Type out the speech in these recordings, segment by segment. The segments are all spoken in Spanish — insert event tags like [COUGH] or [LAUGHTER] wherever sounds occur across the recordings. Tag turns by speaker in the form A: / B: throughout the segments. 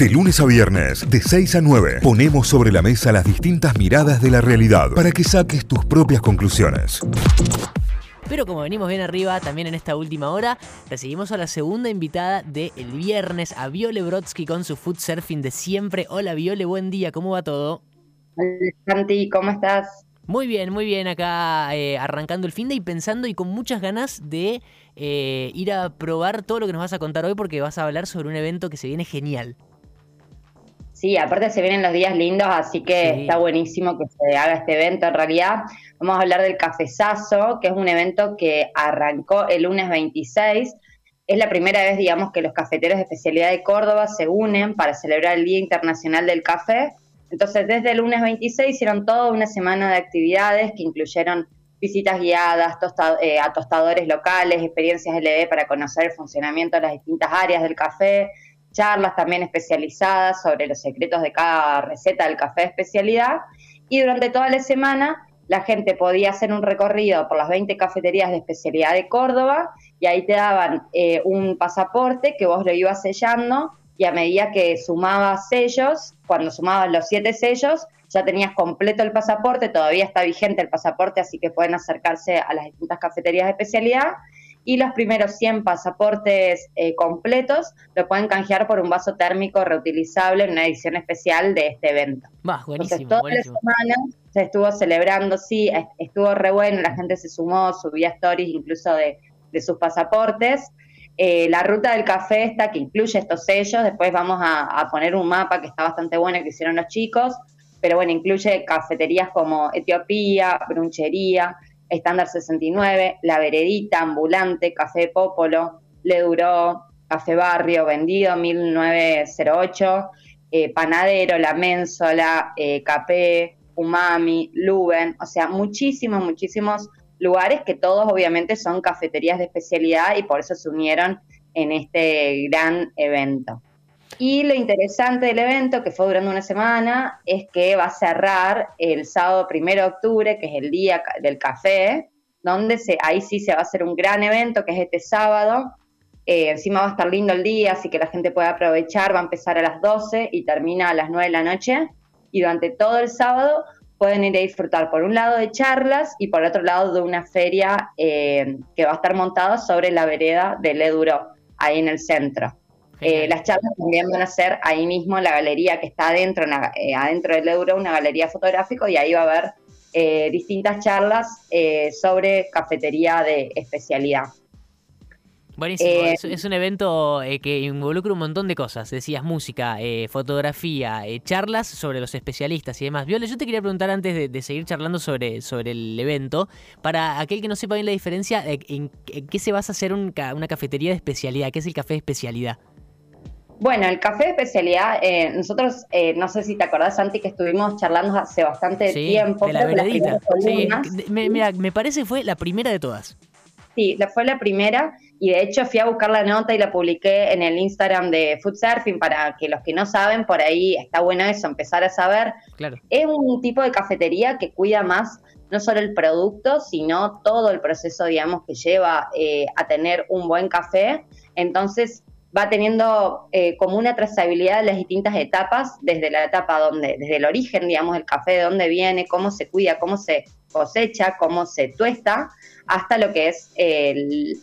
A: De lunes a viernes, de 6 a 9, ponemos sobre la mesa las distintas miradas de la realidad para que saques tus propias conclusiones.
B: Pero como venimos bien arriba, también en esta última hora, recibimos a la segunda invitada del viernes, a Viole Brodsky con su food surfing de siempre. Hola Viole, buen día, ¿cómo va todo?
C: Hola Santi, ¿cómo estás?
B: Muy bien, muy bien, acá eh, arrancando el fin de y pensando y con muchas ganas de eh, ir a probar todo lo que nos vas a contar hoy porque vas a hablar sobre un evento que se viene genial.
C: Sí, aparte se vienen los días lindos, así que está buenísimo que se haga este evento. En realidad, vamos a hablar del Cafezazo, que es un evento que arrancó el lunes 26. Es la primera vez, digamos, que los cafeteros de especialidad de Córdoba se unen para celebrar el Día Internacional del Café. Entonces, desde el lunes 26 hicieron toda una semana de actividades que incluyeron visitas guiadas eh, a tostadores locales, experiencias LD para conocer el funcionamiento de las distintas áreas del café, charlas también especializadas sobre los secretos de cada receta del café de especialidad. Y durante toda la semana la gente podía hacer un recorrido por las 20 cafeterías de especialidad de Córdoba y ahí te daban eh, un pasaporte que vos lo ibas sellando y a medida que sumabas sellos, cuando sumabas los siete sellos, ya tenías completo el pasaporte, todavía está vigente el pasaporte, así que pueden acercarse a las distintas cafeterías de especialidad y los primeros 100 pasaportes eh, completos lo pueden canjear por un vaso térmico reutilizable en una edición especial de este evento.
B: Va, buenísimo,
C: toda la semana se estuvo celebrando, sí, estuvo re bueno, la gente se sumó, subía stories incluso de, sus pasaportes. Eh, la ruta del café está que incluye estos sellos, después vamos a, a poner un mapa que está bastante bueno que hicieron los chicos, pero bueno, incluye cafeterías como Etiopía, Brunchería, Estándar 69, La Veredita, Ambulante, Café Popolo, Le Duró, Café Barrio, Vendido 1908, eh, Panadero, La Ménsola, eh, Capé, Umami, Luben, o sea, muchísimos, muchísimos lugares que todos obviamente son cafeterías de especialidad y por eso se unieron en este gran evento. Y lo interesante del evento, que fue durando una semana, es que va a cerrar el sábado primero de octubre, que es el día del café, donde se, ahí sí se va a hacer un gran evento, que es este sábado. Eh, encima va a estar lindo el día, así que la gente puede aprovechar. Va a empezar a las 12 y termina a las 9 de la noche. Y durante todo el sábado pueden ir a disfrutar por un lado de charlas y por otro lado de una feria eh, que va a estar montada sobre la vereda de Leduro, ahí en el centro. Eh, las charlas también van a ser ahí mismo en la galería que está adentro, eh, adentro del Euro, una galería fotográfica, y ahí va a haber eh, distintas charlas sobre cafetería de especialidad.
B: Buenísimo, es, un evento que involucra un montón de cosas. Decías música, fotografía, charlas sobre los especialistas y demás. Viola, yo te quería preguntar antes de, seguir charlando sobre, sobre el evento, para aquel que no sepa bien la diferencia, ¿en, qué se basa hacer una cafetería de especialidad? ¿Qué es el café de especialidad?
C: Bueno, el café de especialidad, eh, nosotros, eh, no sé si te acordás, Santi, que estuvimos charlando hace bastante tiempo.
B: De la veredita. me, mira, me parece que fue la primera de todas.
C: Sí, fue la primera y de hecho fui a buscar la nota y la publiqué en el Instagram de Food Surfing para que los que no saben, por ahí está bueno eso, empezar a saber.
B: Claro.
C: Es un tipo de cafetería que cuida más no solo el producto, sino todo el proceso, digamos, que lleva eh, a tener un buen café. Entonces, va teniendo eh, como una trazabilidad de las distintas etapas, desde la etapa donde, desde el origen, digamos, el café, de dónde viene, cómo se cuida, cómo se cosecha, cómo se tuesta, hasta lo que es el,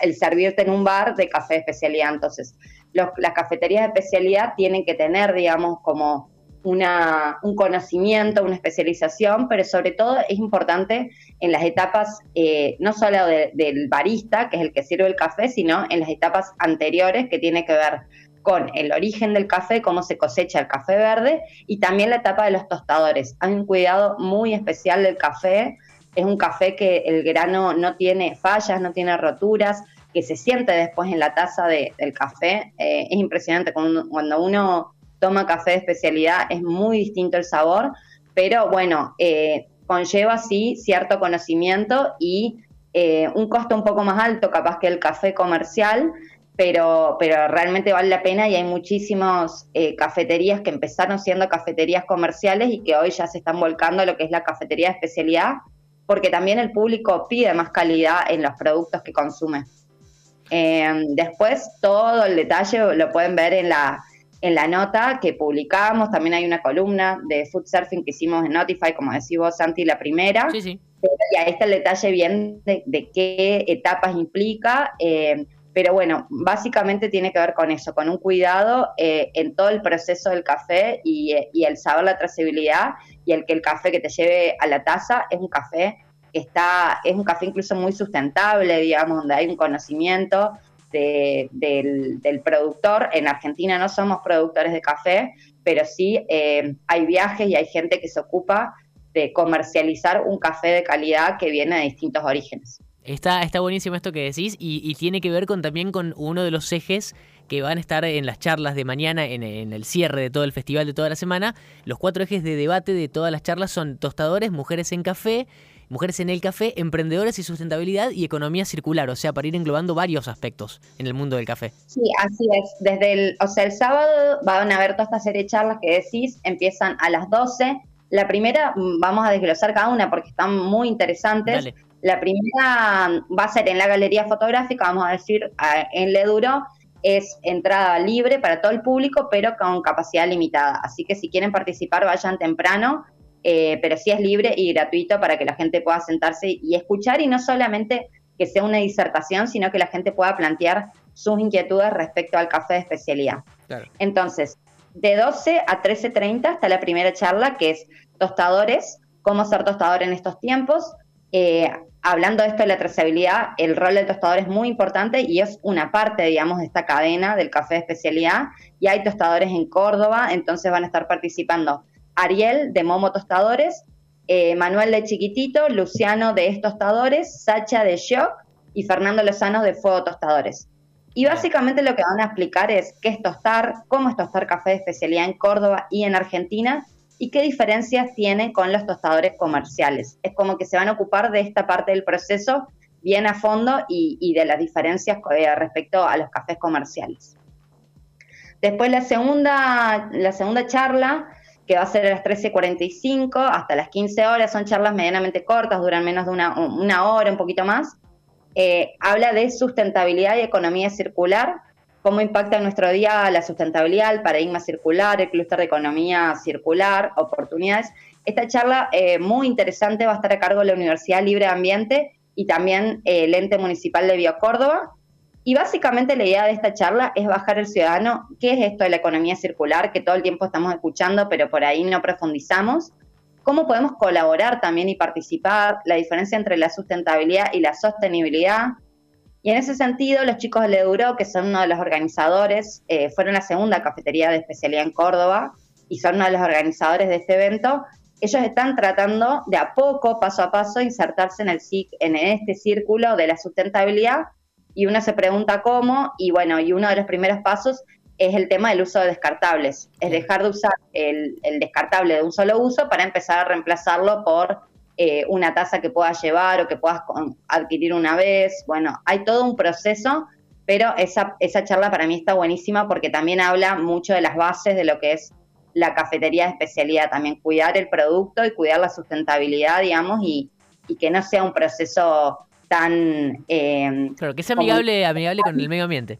C: el servirte en un bar de café de especialidad. Entonces, las cafeterías de especialidad tienen que tener, digamos, como una, un conocimiento, una especialización, pero sobre todo es importante en las etapas, eh, no solo del barista, que es el que sirve el café, sino en las etapas anteriores que tiene que ver con el origen del café, cómo se cosecha el café verde y también la etapa de los tostadores. Hay un cuidado muy especial del café. Es un café que el grano no tiene fallas, no tiene roturas, que se siente después en la taza del café. Eh, es impresionante cuando uno toma café de especialidad, es muy distinto el sabor, pero bueno, eh, conlleva sí cierto conocimiento y eh, un costo un poco más alto capaz que el café comercial, pero, pero realmente vale la pena y hay muchísimas eh, cafeterías que empezaron siendo cafeterías comerciales y que hoy ya se están volcando a lo que es la cafetería de especialidad, porque también el público pide más calidad en los productos que consume. después todo el detalle lo pueden ver en la en la nota que publicamos, también hay una columna de food surfing que hicimos en Notify, como decís vos, Santi, la primera.
B: Sí, sí.
C: Y ahí está el detalle bien de, qué etapas implica. Eh, pero bueno, básicamente tiene que ver con eso, con un cuidado eh, en todo el proceso del café y, y, el saber la trazabilidad y el que el café que te lleve a la taza es un café que está, es un café incluso muy sustentable, digamos, donde hay un conocimiento del, productor. En Argentina no somos productores de café, pero sí eh, hay viajes y hay gente que se ocupa de comercializar un café de calidad que viene de distintos orígenes.
B: Está, está buenísimo esto que decís y, tiene que ver con también con uno de los ejes que van a estar en las charlas de mañana, en, en, el cierre de todo el festival de toda la semana. Los cuatro ejes de debate de todas las charlas son tostadores, mujeres en café, Mujeres en el Café, Emprendedores y Sustentabilidad y Economía Circular, o sea, para ir englobando varios aspectos en el mundo del café.
C: Sí, así es. Desde el, o sea, el sábado van a haber toda esta serie de charlas que decís, empiezan a las 12. La primera mm, vamos a desglosar cada una porque están muy interesantes. La primera mm, va a ser en la galería fotográfica, vamos a decir, en Leduro, es entrada libre para todo el público, pero con capacidad limitada. Así que si quieren participar, vayan temprano eh, pero sí es libre y gratuito para que la gente pueda sentarse y escuchar y no solamente que sea una disertación, sino que la gente pueda plantear sus inquietudes respecto al café de especialidad. Entonces, de 12 a 13.30 está la primera charla que es tostadores, cómo ser tostador en estos tiempos. Eh, hablando de esto de la trazabilidad, el rol del tostador es muy importante y es una parte, digamos, de esta cadena del café de especialidad. Y hay tostadores en Córdoba, entonces van a estar participando Ariel de Momo Tostadores, eh, Manuel de Chiquitito, Luciano de Estostadores, Sacha de Shock y Fernando Lozano de Fuego Tostadores. Y básicamente lo que van a explicar es qué es tostar, cómo es tostar café de especialidad en Córdoba y en Argentina y qué diferencias tiene con los tostadores comerciales. Es como que se van a ocupar de esta parte del proceso bien a fondo y, de las diferencias eh, respecto a los cafés comerciales. Después la segunda, la segunda charla que va a ser a las 13.45 hasta las 15 horas, son charlas medianamente cortas, duran menos de una, hora, un poquito más. Eh, habla de sustentabilidad y economía circular, cómo impacta en nuestro día la sustentabilidad, el paradigma circular, el clúster de economía circular, oportunidades. Esta charla eh, muy interesante va a estar a cargo de la Universidad Libre de Ambiente y también eh, el ente municipal de Biocórdoba. Y básicamente la idea de esta charla es bajar el ciudadano, qué es esto de la economía circular, que todo el tiempo estamos escuchando, pero por ahí no profundizamos, cómo podemos colaborar también y participar, la diferencia entre la sustentabilidad y la sostenibilidad. Y en ese sentido, los chicos de Leduro, que son uno de los organizadores, eh, fueron la segunda cafetería de especialidad en Córdoba y son uno de los organizadores de este evento, ellos están tratando de a poco, paso a paso, insertarse en, el, en este círculo de la sustentabilidad y uno se pregunta cómo, y bueno, y uno de los primeros pasos es el tema del uso de descartables, es dejar de usar el, descartable de un solo uso para empezar a reemplazarlo por eh, una taza que puedas llevar o que puedas adquirir una vez. Bueno, hay todo un proceso, pero esa, esa charla para mí está buenísima porque también habla mucho de las bases de lo que es la cafetería de especialidad, también cuidar el producto y cuidar la sustentabilidad, digamos, y, y que no sea un proceso tan...
B: Eh, claro, que es amigable, amigable con el medio ambiente.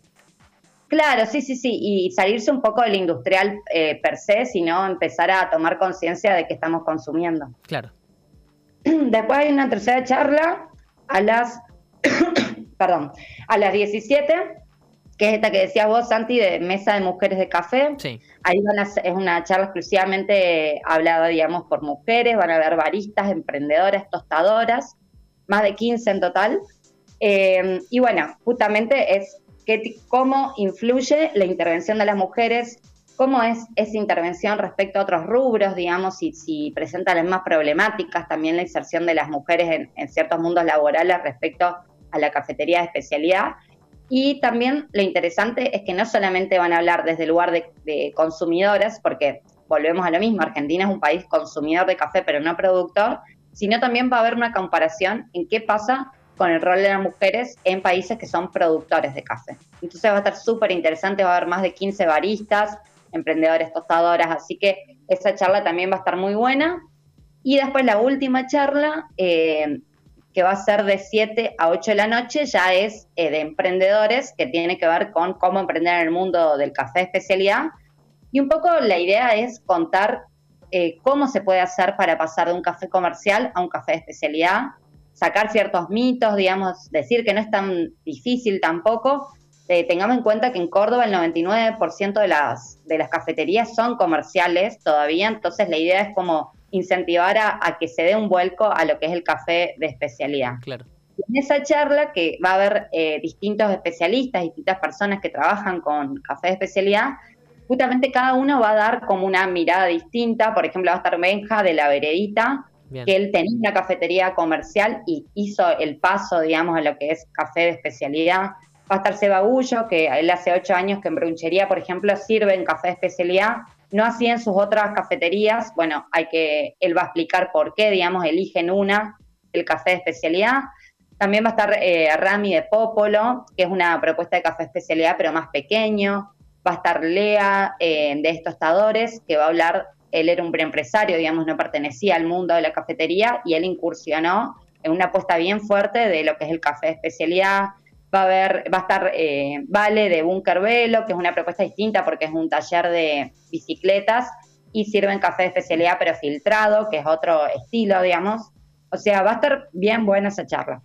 C: Claro, sí, sí, sí, y salirse un poco del industrial eh, per se, sino empezar a tomar conciencia de que estamos consumiendo.
B: Claro. [CLEARS THROAT]
C: Después hay una tercera charla a las, [CLEARS THROAT] perdón, a las 17, que es esta que decías vos, Santi, de Mesa de Mujeres de Café.
B: Sí.
C: Ahí van a, es una charla exclusivamente hablada, digamos, por mujeres, van a haber baristas, emprendedoras, tostadoras, más de 15 en total. Eh, y bueno, justamente es que, cómo influye la intervención de las mujeres, cómo es esa intervención respecto a otros rubros, digamos, si, si presenta las más problemáticas, también la inserción de las mujeres en, ciertos mundos laborales respecto a la cafetería de especialidad. Y también lo interesante es que no solamente van a hablar desde el lugar de, de consumidoras, porque volvemos a lo mismo, Argentina es un país consumidor de café, pero no productor, sino también va a haber una comparación en qué pasa con el rol de las mujeres en países que son productores de café. Entonces va a estar súper interesante, va a haber más de 15 baristas, emprendedores tostadoras, así que esa charla también va a estar muy buena. Y después la última charla, eh, que va a ser de 7 a 8 de la noche, ya es eh, de emprendedores, que tiene que ver con cómo emprender en el mundo del café especialidad. Y un poco la idea es contar eh, cómo se puede hacer para pasar de un café comercial a un café de especialidad, sacar ciertos mitos, digamos, decir que no es tan difícil tampoco. Eh, tengamos en cuenta que en Córdoba el 99% de las, de las cafeterías son comerciales todavía, entonces la idea es como incentivar a, que se dé un vuelco a lo que es el café de especialidad.
B: Claro.
C: en esa charla, que va a haber eh, distintos especialistas, distintas personas que trabajan con café de especialidad, justamente cada uno va a dar como una mirada distinta. Por ejemplo, va a estar Benja de la Veredita, que él tenía una cafetería comercial y hizo el paso, digamos, a lo que es café de especialidad. Va a estar Seba Gullo, que él hace ocho años que en brunchería, por ejemplo, sirve en café de especialidad. No así en sus otras cafeterías. Bueno, hay que, él va a explicar por qué, digamos, eligen una, el café de especialidad. También va a estar eh, Rami de Popolo, que es una propuesta de café de especialidad, pero más pequeño. Va a estar Lea eh, de estos tostadores, que va a hablar él era un preempresario, digamos, no pertenecía al mundo de la cafetería y él incursionó en una apuesta bien fuerte de lo que es el café de especialidad. Va a haber, va a estar eh, Vale de Bunker Velo, que es una propuesta distinta porque es un taller de bicicletas y sirven café de especialidad pero filtrado, que es otro estilo, digamos. O sea, va a estar bien buena esa charla.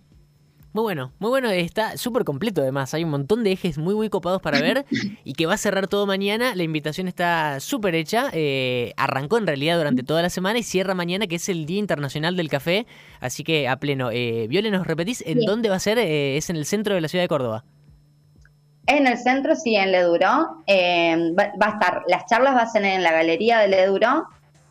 B: Muy bueno, muy bueno, está súper completo además, hay un montón de ejes muy muy copados para ver [COUGHS] y que va a cerrar todo mañana, la invitación está súper hecha, eh, arrancó en realidad durante toda la semana y cierra mañana que es el Día Internacional del Café, así que a pleno. Eh, Viole, ¿nos repetís en dónde va a ser? Eh, es en el centro de la ciudad de Córdoba.
C: En el centro, sí, en Leduro. Eh, va, a estar, las charlas van a ser en la galería de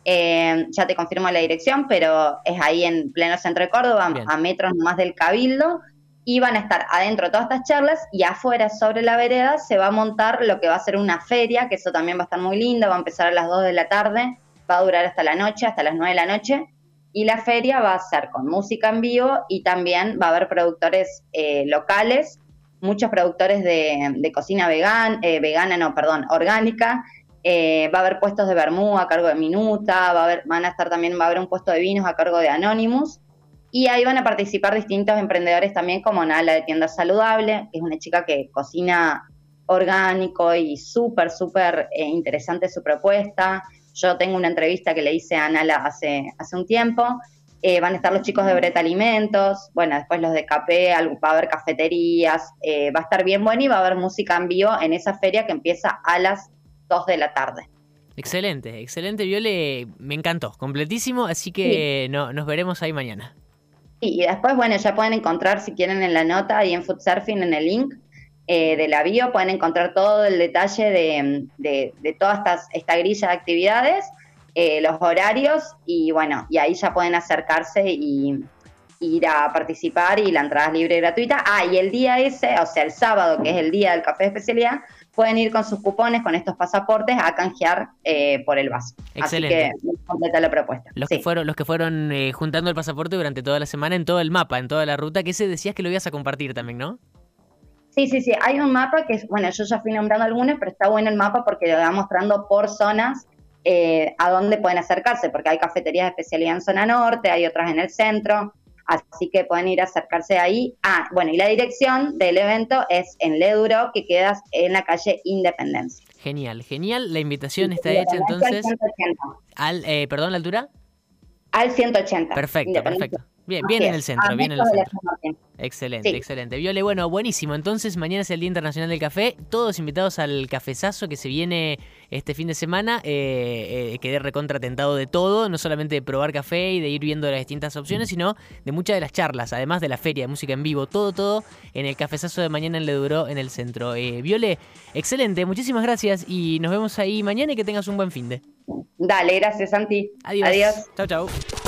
C: Leduro. ya te confirmo la dirección, pero es ahí en pleno centro de Córdoba, a metros más del Cabildo y van a estar adentro de todas estas charlas y afuera sobre la vereda se va a montar lo que va a ser una feria, que eso también va a estar muy lindo, va a empezar a las 2 de la tarde, va a durar hasta la noche, hasta las 9 de la noche, y la feria va a ser con música en vivo y también va a haber productores eh, locales, muchos productores de, cocina vegan, eh, vegana, no, perdón, orgánica, eh, va a haber puestos de vermú a cargo de Minuta, va a haber, van a estar también, va a haber un puesto de vinos a cargo de Anonymous, y ahí van a participar distintos emprendedores también, como Nala de Tienda Saludable, que es una chica que cocina orgánico y súper, súper eh, interesante su propuesta. Yo tengo una entrevista que le hice a Nala hace, hace un tiempo. Eh, van a estar los chicos de Breta Alimentos, bueno, después los de Capé, va a haber cafeterías, eh, va a estar bien bueno y va a haber música en vivo en esa feria que empieza a las 2 de la tarde.
B: Excelente, excelente, Viole, me encantó, completísimo, así que no, nos veremos ahí mañana
C: y después, bueno, ya pueden encontrar, si quieren, en la nota y en Food Surfing, en el link eh, de la bio, pueden encontrar todo el detalle de, de, toda estas, esta grilla de actividades, eh, los horarios, y bueno, y ahí ya pueden acercarse y, ir a participar y la entrada es libre y gratuita. Ah, y el día ese, o sea, el sábado, que es el día del café de especialidad, pueden ir con sus cupones, con estos pasaportes, a canjear eh, por el vaso.
B: Excelente.
C: Así que completa la propuesta.
B: Los que fueron, los que fueron eh, juntando el pasaporte durante toda la semana en todo el mapa, en toda la ruta, que se decías que lo ibas a compartir también, ¿no?
C: Sí, sí, sí. Hay un mapa que es, bueno, yo ya fui nombrando algunos, pero está bueno el mapa porque lo va mostrando por zonas eh, a dónde pueden acercarse, porque hay cafeterías de especialidad en zona norte, hay otras en el centro, así que pueden ir a acercarse ahí. Ah, bueno, y la dirección del evento es en Leduro, que quedas en la calle Independencia.
B: Genial, genial. La invitación está hecha entonces. Al, eh, perdón, la altura.
C: Al 180.
B: Perfecto, perfecto. Bien, bien en el centro, bien en el centro. Excelente, excelente. Viole, bueno, buenísimo. Entonces, mañana es el Día Internacional del Café. Todos invitados al cafezazo que se viene este fin de semana. Eh, eh, quedé recontratentado de todo, no solamente de probar café y de ir viendo las distintas opciones, sino de muchas de las charlas, además de la feria de música en vivo. Todo, todo en el cafezazo de mañana en Le Duró, en el centro. Eh, Viole, excelente, muchísimas gracias y nos vemos ahí mañana y que tengas un buen fin de.
C: Dale, gracias, Santi.
B: Adiós. Adiós. Chau, chau.